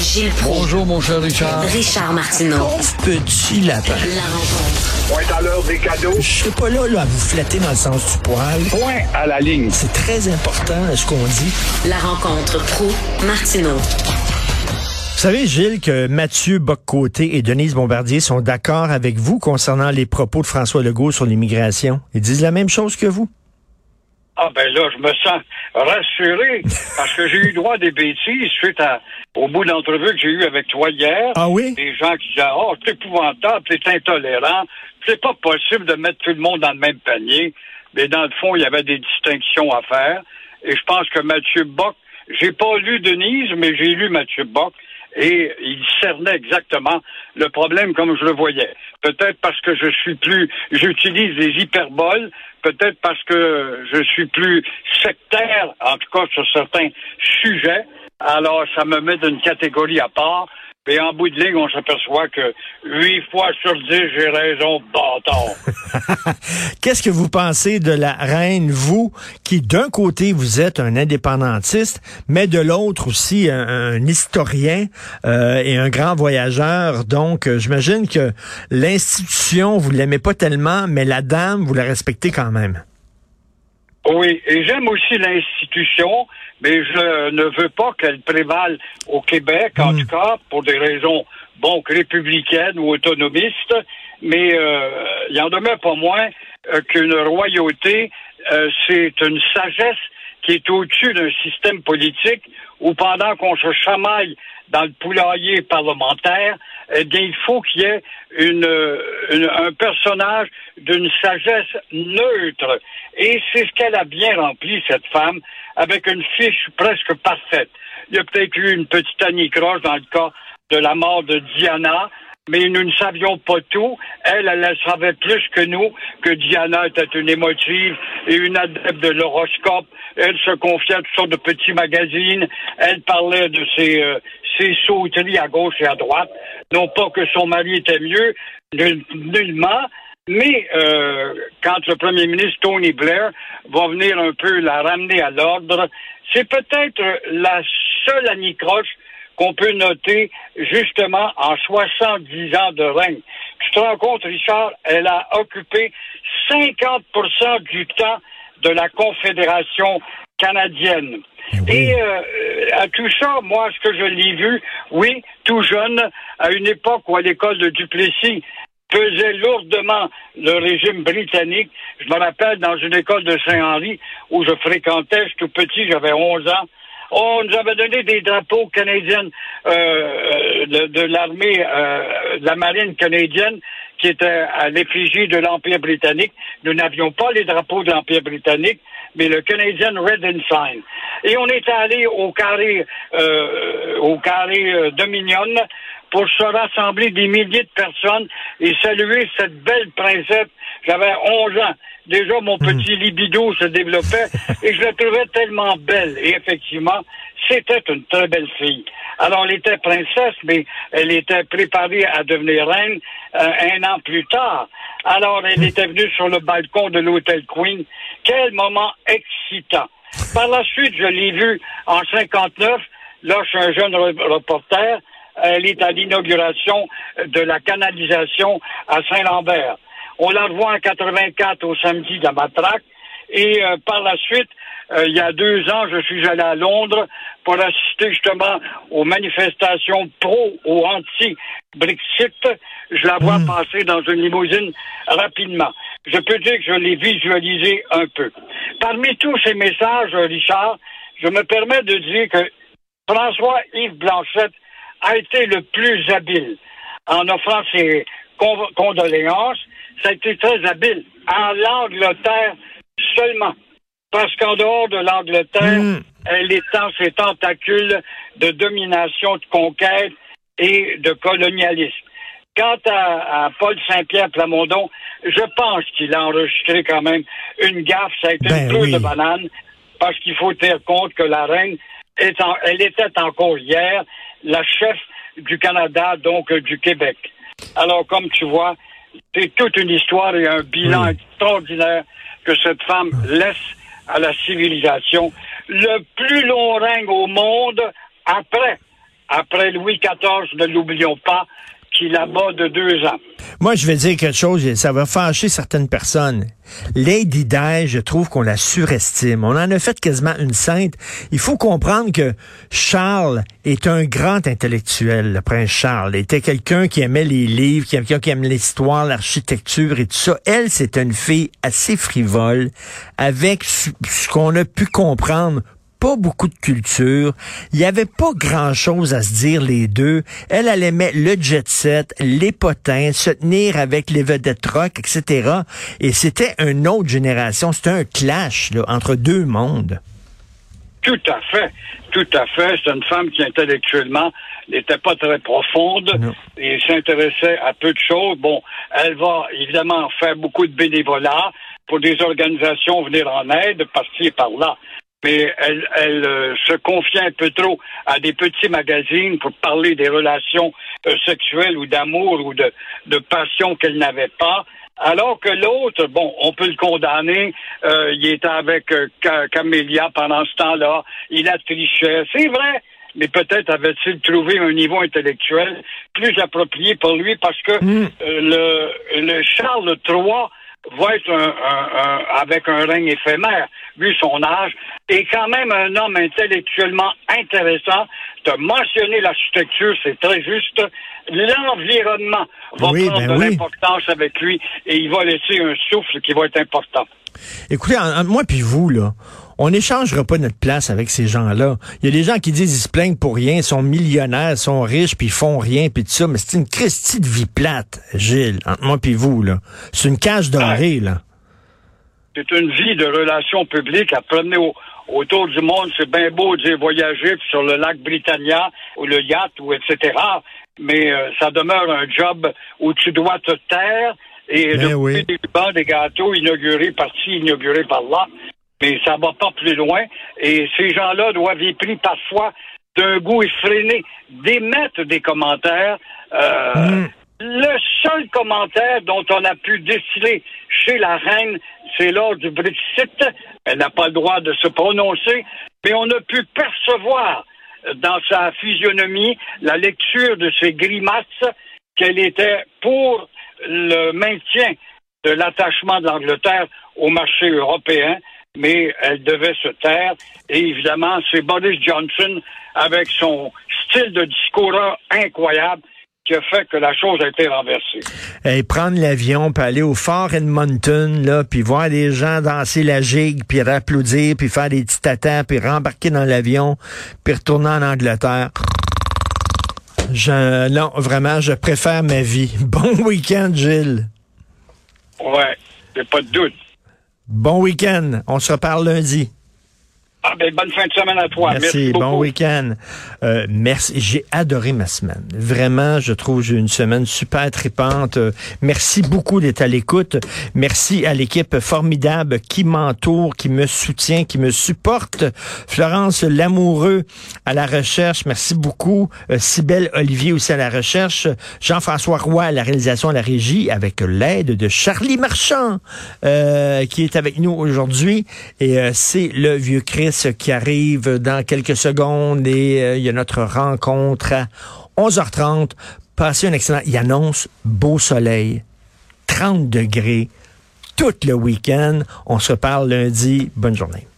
Gilles Proulx. Bonjour, mon cher Richard. Richard Martineau. petit lapin. La rencontre. Point à l'heure des cadeaux. Je serai pas là, là à vous flatter dans le sens du poil. Point à la ligne. C'est très important ce qu'on dit. La rencontre pro martineau Vous savez, Gilles, que Mathieu Boccoté et Denise Bombardier sont d'accord avec vous concernant les propos de François Legault sur l'immigration. Ils disent la même chose que vous. Ah ben là, je me sens rassuré parce que j'ai eu droit à des bêtises suite à, au bout de l'entrevue que j'ai eu avec toi hier. Ah oui? Des gens qui disaient Oh, c'est épouvantable, c'est intolérant, c'est pas possible de mettre tout le monde dans le même panier. Mais dans le fond, il y avait des distinctions à faire. Et je pense que Mathieu Bock, j'ai pas lu Denise, mais j'ai lu Mathieu Bock et il cernait exactement le problème comme je le voyais. Peut-être parce que je suis plus, j'utilise les hyperboles, peut-être parce que je suis plus sectaire, en tout cas sur certains sujets. Alors, ça me met d'une catégorie à part. Et en bout de ligne, on s'aperçoit que huit fois sur dix, j'ai raison, bâtard. Qu'est-ce que vous pensez de la reine, vous, qui d'un côté, vous êtes un indépendantiste, mais de l'autre aussi un, un historien euh, et un grand voyageur? Donc, euh, j'imagine que l'institution, vous l'aimez pas tellement, mais la dame, vous la respectez quand même. Oui, et j'aime aussi l'institution, mais je ne veux pas qu'elle prévale au Québec, en tout cas, pour des raisons, bon, républicaines ou autonomistes, mais euh, il en demeure pas moins euh, qu'une royauté, euh, c'est une sagesse qui est au-dessus d'un système politique où pendant qu'on se chamaille dans le poulailler parlementaire, eh bien, il faut qu'il y ait une, un personnage d'une sagesse neutre. Et c'est ce qu'elle a bien rempli, cette femme, avec une fiche presque parfaite. Il y a peut-être eu une petite anicroche dans le cas de la mort de Diana, mais nous ne savions pas tout. Elle, elle, savait plus que nous que Diana était une émotive et une adepte de l'horoscope. Elle se confiait à toutes sortes de petits magazines. Elle parlait de ses, euh, ses sauteries à gauche et à droite. Non pas que son mari était mieux, nullement, mais euh, quand le premier ministre Tony Blair va venir un peu la ramener à l'ordre, c'est peut-être la seule anicroche qu'on peut noter justement en 70 ans de règne. Tu te rends compte, Richard, elle a occupé 50 du temps de la Confédération canadienne. Et euh, à tout ça, moi, ce que je l'ai vu, oui, tout jeune, à une époque où à l'école de Duplessis, pesait lourdement le régime britannique. Je me rappelle dans une école de Saint-Henri où je fréquentais, je tout petit, j'avais 11 ans. On nous avait donné des drapeaux canadiens euh, de, de l'armée, euh, de la marine canadienne, qui était à l'effigie de l'Empire britannique. Nous n'avions pas les drapeaux de l'Empire britannique, mais le Canadian Red Ensign. Et on est allé au carré, euh, au carré euh, Dominion pour se rassembler des milliers de personnes et saluer cette belle princesse. J'avais 11 ans. Déjà, mon petit libido se développait et je la trouvais tellement belle. Et effectivement, c'était une très belle fille. Alors, elle était princesse, mais elle était préparée à devenir reine euh, un an plus tard. Alors, elle était venue sur le balcon de l'hôtel Queen. Quel moment excitant. Par la suite, je l'ai vue en 59. Là, je suis un jeune reporter. Elle est à l'inauguration de la canalisation à Saint-Lambert. On la revoit en 84 au samedi de la Matraque. Et euh, par la suite, euh, il y a deux ans, je suis allé à Londres pour assister justement aux manifestations pro ou anti-Brexit. Je la vois passer dans une limousine rapidement. Je peux dire que je l'ai visualisé un peu. Parmi tous ces messages, Richard, je me permets de dire que François-Yves Blanchette a été le plus habile en offrant ses condoléances. Ça a été très habile. En l'Angleterre seulement. Parce qu'en dehors de l'Angleterre, Mm. elle étend ses tentacules de domination, de conquête et de colonialisme. Quant à, à Paul Saint-Pierre Plamondon, je pense qu'il a enregistré quand même une gaffe. Ça a été Ben une pleure oui. de banane parce qu'il faut tenir compte que la reine, est en- elle était encore hier la chef du Canada, donc euh, du Québec. Alors, comme tu vois, c'est toute une histoire et un bilan Oui. extraordinaire que cette femme laisse à la civilisation. Le plus long règne au monde après, après Louis XIV, ne l'oublions pas, Moi, je vais dire quelque chose, ça va fâcher certaines personnes. Lady Di, je trouve qu'on la surestime. On en a fait quasiment une sainte. Il faut comprendre que Charles est un grand intellectuel, le prince Charles. Il était quelqu'un qui aimait les livres, quelqu'un qui aime l'histoire, l'architecture et tout ça. Elle, c'est une fille assez frivole, avec ce qu'on a pu comprendre pas beaucoup de culture. Il y avait pas grand-chose à se dire les deux. Elle, elle aimait le jet set, les potins, se tenir avec les vedettes rock, etc. Et c'était une autre génération. C'était un clash là, entre deux mondes. Tout à fait. Tout à fait. C'est une femme qui, intellectuellement, n'était pas très profonde et s'intéressait à peu de choses. Bon, elle va évidemment faire beaucoup de bénévolat pour des organisations venir en aide, par-ci et par-là mais elle, elle euh, se confiait un peu trop à des petits magazines pour parler des relations euh, sexuelles ou d'amour ou de, de passion qu'elle n'avait pas. Alors que l'autre, bon, on peut le condamner, euh, il était avec Camélia pendant ce temps-là, il a triché, c'est vrai, mais peut-être avait-il trouvé un niveau intellectuel plus approprié pour lui parce que hmm. le, le Charles III va être un, avec un règne éphémère, vu son âge, et quand même un homme intellectuellement intéressant. De mentionner l'architecture, c'est très juste. L'environnement va prendre ben de l'importance avec lui et il va laisser un souffle qui va être important. Écoutez, moi puis vous, là, on n'échangera pas notre place avec ces gens-là. Il y a des gens qui disent ils se plaignent pour rien, ils sont millionnaires, sont riches, puis ils font rien, puis tout ça. Mais c'est une Christie de vie plate, Gilles, entre moi puis vous. là. C'est une cage dorée, là. C'est une vie de relations publiques à promener autour du monde. C'est bien beau de voyager sur le lac Britannia ou le yacht ou etc. Mais euh, ça demeure un job où tu dois te taire et ben de des bancs, des gâteaux inaugurés par-ci, inaugurés par-là mais ça va pas plus loin. Et ces gens-là doivent être pris parfois d'un goût effréné d'émettre des commentaires. Euh, mm. Le seul commentaire dont on a pu déceler chez la reine, c'est lors du Brexit. Elle n'a pas le droit de se prononcer, mais on a pu percevoir dans sa physionomie la lecture de ses grimaces qu'elle était pour le maintien de l'attachement de l'Angleterre au marché européen mais elle devait se taire. Et évidemment, c'est Boris Johnson, avec son style de discours incroyable, qui a fait que la chose a été renversée. Et prendre l'avion, puis aller au Fort Edmonton, là, puis voir des gens danser la gigue, puis applaudir, puis faire des petits tatas, puis rembarquer dans l'avion, puis retourner en Angleterre. Je, non, vraiment, je préfère ma vie. Bon week-end, Gilles. Ouais, y pas de doute. Bon week-end. On se reparle lundi. Ah ben, bonne fin de semaine à toi. Merci, bon week-end. Euh, merci. J'ai adoré ma semaine. Vraiment, je trouve j'ai une semaine super tripante. Euh, merci beaucoup d'être à l'écoute. Merci à l'équipe formidable qui m'entoure, qui me soutient, qui me supporte. Florence Lamoureux à la recherche. Merci beaucoup. Euh, Olivier aussi à la recherche. Jean-François Roy à la réalisation à la régie avec l'aide de Charlie Marchand euh, qui est avec nous aujourd'hui. Et c'est le vieux Christ qui arrive dans quelques secondes et euh, il y a notre rencontre à 11h30. Passez un excellent. Il annonce beau soleil, 30 degrés tout le week-end. On se parle lundi. Bonne journée.